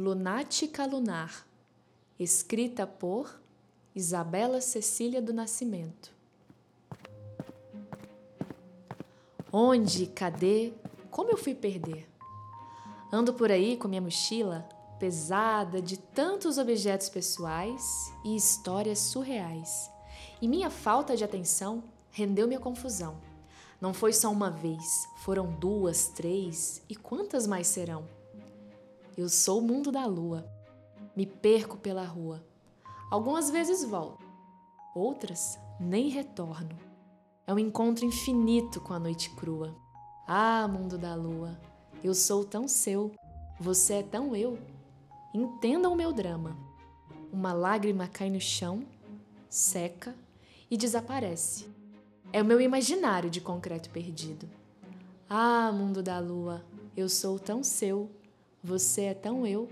Lunática Lunar, escrita por Isabela Cecília do Nascimento. Onde, cadê, como eu fui perder? Ando por aí com minha mochila pesada de tantos objetos pessoais e histórias surreais. E minha falta de atenção rendeu minha confusão. Não foi só uma vez, foram duas, três e quantas mais serão? Eu sou o mundo da lua. Me perco pela rua. Algumas vezes volto, outras nem retorno. É um encontro infinito com a noite crua. Ah, mundo da lua, eu sou tão seu, você é tão eu. Entenda o meu drama. Uma lágrima cai no chão, seca e desaparece. É o meu imaginário de concreto perdido. Ah, mundo da lua, eu sou tão seu, você é tão eu.